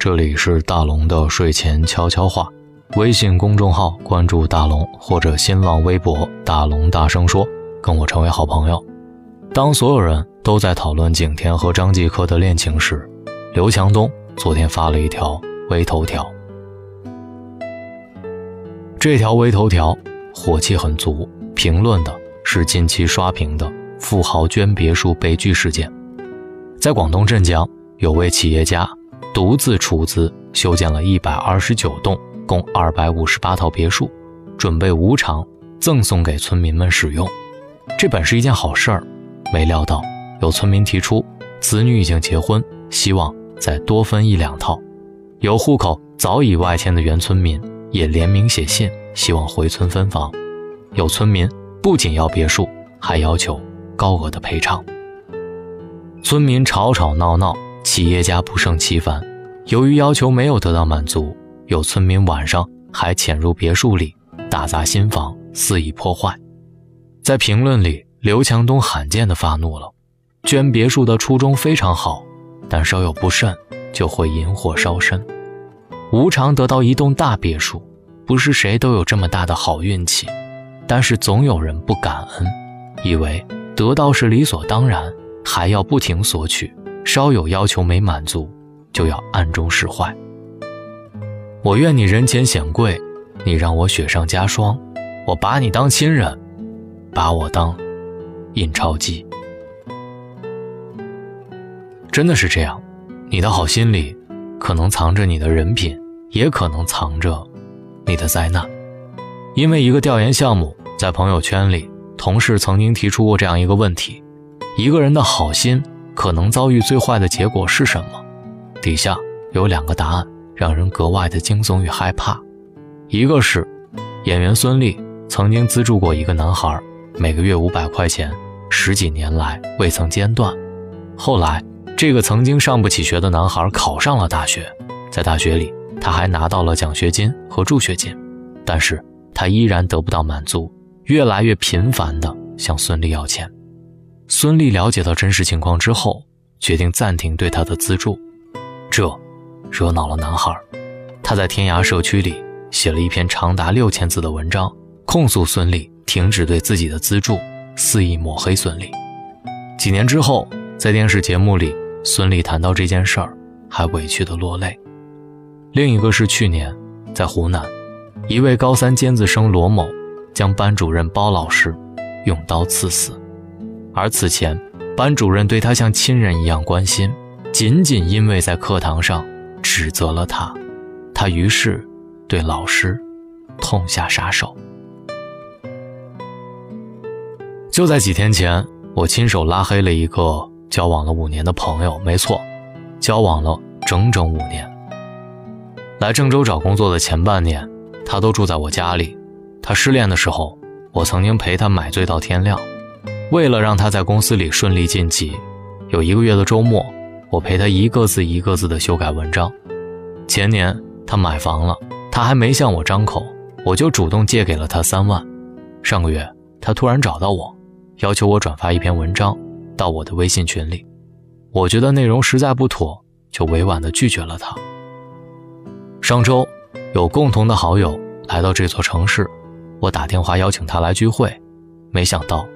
这里是大龙的睡前悄悄话。微信公众号关注大龙，或者新浪微博大龙大声说，跟我成为好朋友。当所有人都在讨论景甜和张继科的恋情时，刘强东昨天发了一条微头条。这条微头条火气很足，评论的是近期刷屏的富豪捐别墅悲剧事件。在广东镇江，有位企业家。独自出资修建了一百二十九栋，共二百五十八套别墅，准备无偿赠送给村民们使用。这本是一件好事儿，没料到有村民提出，子女已经结婚，希望再多分一两套。有户口早已外迁的原村民也联名写信，希望回村分房。有村民不仅要别墅，还要求高额的赔偿。村民吵吵闹闹。企业家不胜其烦，由于要求没有得到满足，有村民晚上还潜入别墅里打砸新房，肆意破坏。在评论里，刘强东罕见地发怒了：捐别墅的初衷非常好，但稍有不慎就会引火烧身。无偿得到一栋大别墅，不是谁都有这么大的好运气，但是总有人不感恩，以为得到是理所当然，还要不停索取。稍有要求没满足，就要暗中使坏。我愿你人前显贵，你让我雪上加霜，我把你当亲人，把我当印钞机。真的是这样，你的好心里可能藏着你的人品，也可能藏着你的灾难。因为一个调研项目，在朋友圈里，同事曾经提出过这样一个问题：一个人的好心。可能遭遇最坏的结果是什么？底下有两个答案，让人格外的惊悚与害怕。一个是，演员孙俪曾经资助过一个男孩，每个月五百块钱，十几年来未曾间断。后来，这个曾经上不起学的男孩考上了大学，在大学里他还拿到了奖学金和助学金，但是他依然得不到满足，越来越频繁地向孙俪要钱。孙俪了解到真实情况之后，决定暂停对他的资助，这惹恼了男孩。他在天涯社区里写了一篇长达六千字的文章，控诉孙俪停止对自己的资助，肆意抹黑孙俪。几年之后，在电视节目里，孙俪谈到这件事儿，还委屈的落泪。另一个是去年，在湖南，一位高三尖子生罗某，将班主任包老师用刀刺死。而此前，班主任对他像亲人一样关心，仅仅因为在课堂上指责了他，他于是对老师痛下杀手。就在几天前，我亲手拉黑了一个交往了五年的朋友，没错，交往了整整五年。来郑州找工作的前半年，他都住在我家里。他失恋的时候，我曾经陪他买醉到天亮。为了让他在公司里顺利晋级，有一个月的周末，我陪他一个字一个字的修改文章。前年他买房了，他还没向我张口，我就主动借给了他三万。上个月他突然找到我，要求我转发一篇文章到我的微信群里，我觉得内容实在不妥，就委婉的拒绝了他。上周有共同的好友来到这座城市，我打电话邀请他来聚会，没想到。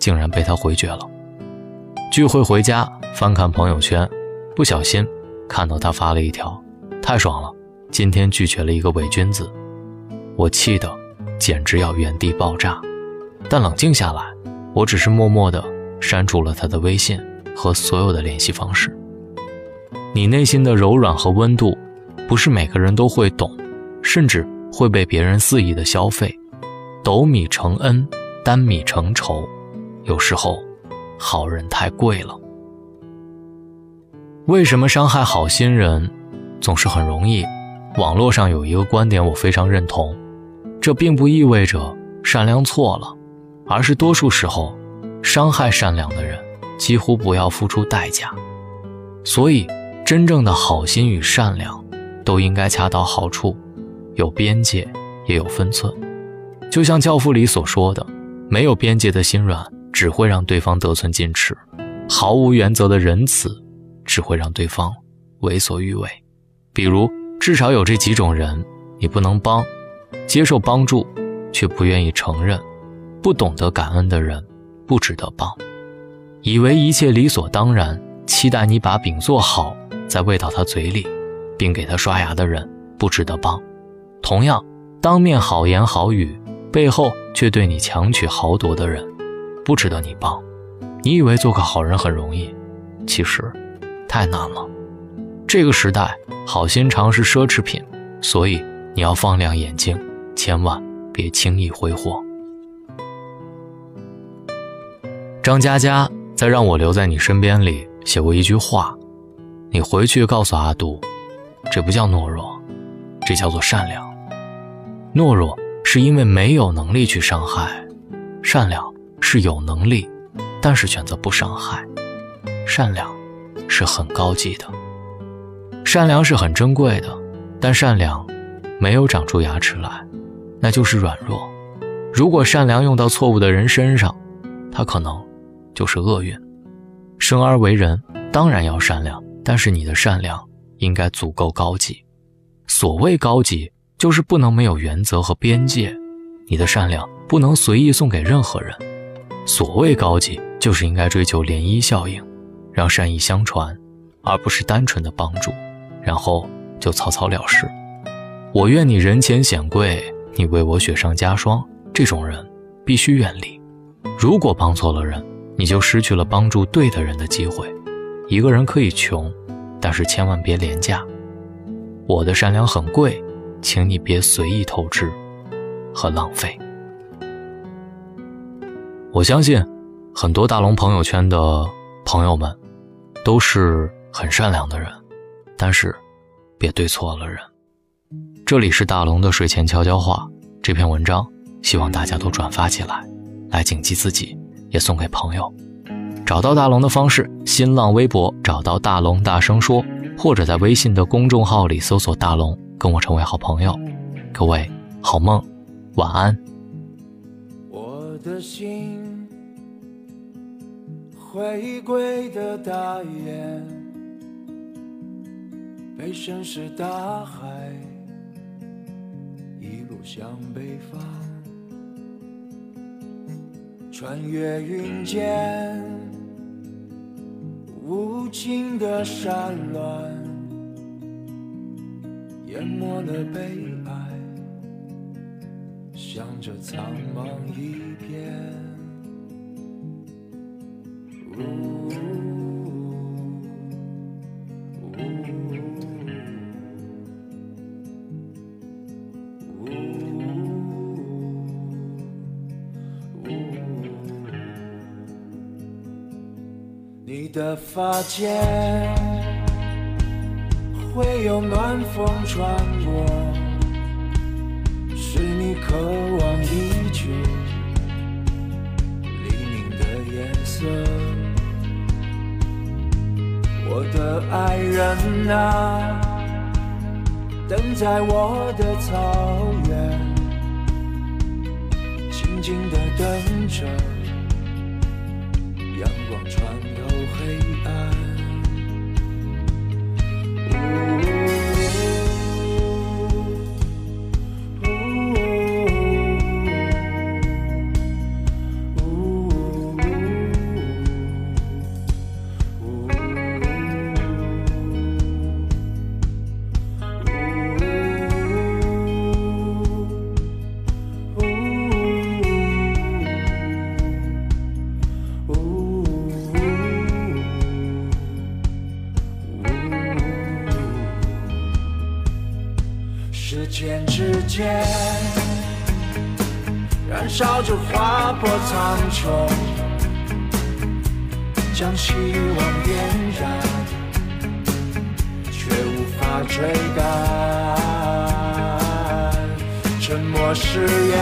竟然被他回绝了。聚会回家翻看朋友圈，不小心看到他发了一条：“太爽了，今天拒绝了一个伪君子。”我气得简直要原地爆炸。但冷静下来，我只是默默地删除了他的微信和所有的联系方式。你内心的柔软和温度，不是每个人都会懂，甚至会被别人肆意的消费。斗米成恩，担米成仇。有时候，好人太贵了。为什么伤害好心人总是很容易？网络上有一个观点，我非常认同。这并不意味着善良错了，而是多数时候，伤害善良的人几乎不要付出代价。所以，真正的好心与善良都应该恰到好处，有边界也有分寸。就像《教父》里所说的：“没有边界的心软。”只会让对方得寸进尺，毫无原则的仁慈，只会让对方为所欲为。比如，至少有这几种人，你不能帮，接受帮助，却不愿意承认，不懂得感恩的人，不值得帮。以为一切理所当然，期待你把饼做好再喂到他嘴里，并给他刷牙的人，不值得帮。同样，当面好言好语，背后却对你强取豪夺的人，不值得你帮。你以为做个好人很容易，其实太难了。这个时代，好心肠是奢侈品，所以你要放亮眼睛，千万别轻易挥霍。张嘉佳在《让我留在你身边》里写过一句话：“你回去告诉阿杜，这不叫懦弱，这叫做善良。懦弱是因为没有能力去伤害，善良是有能力，但是选择不伤害。善良是很高级的。”善良是很珍贵的，但善良没有长出牙齿来，那就是软弱。如果善良用到错误的人身上，他可能就是厄运。生而为人，当然要善良，但是你的善良应该足够高级。所谓高级，就是不能没有原则和边界。你的善良不能随意送给任何人。所谓高级，就是应该追求涟漪效应，让善意相传，而不是单纯的帮助。然后就草草了事。我愿你人前显贵，你为我雪上加霜。这种人必须远离。如果帮错了人，你就失去了帮助对的人的机会。一个人可以穷，但是千万别廉价。我的善良很贵，请你别随意透支和浪费。我相信，很多大龙朋友圈的朋友们，都是很善良的人。但是，别对错了人。这里是大龙的睡前悄悄话，这篇文章希望大家都转发起来，来谨记自己，也送给朋友。找到大龙的方式：新浪微博找到大龙，大声说，或者在微信的公众号里搜索大龙，跟我成为好朋友。各位好梦，晚安。我的心回归的大雁。被深是大海，一路向北方，穿越云间无尽的山峦，淹没了悲哀，向着苍茫一片。你的发间会有暖风穿过，是你渴家等在我的草原静静的等着阳光穿透黑暗。燃烧着划破苍穹，将希望点燃，却无法追赶。沉默誓言，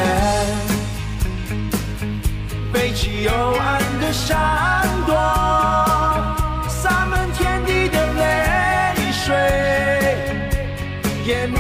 背弃幽暗的闪躲，洒满天地的泪水，夜幕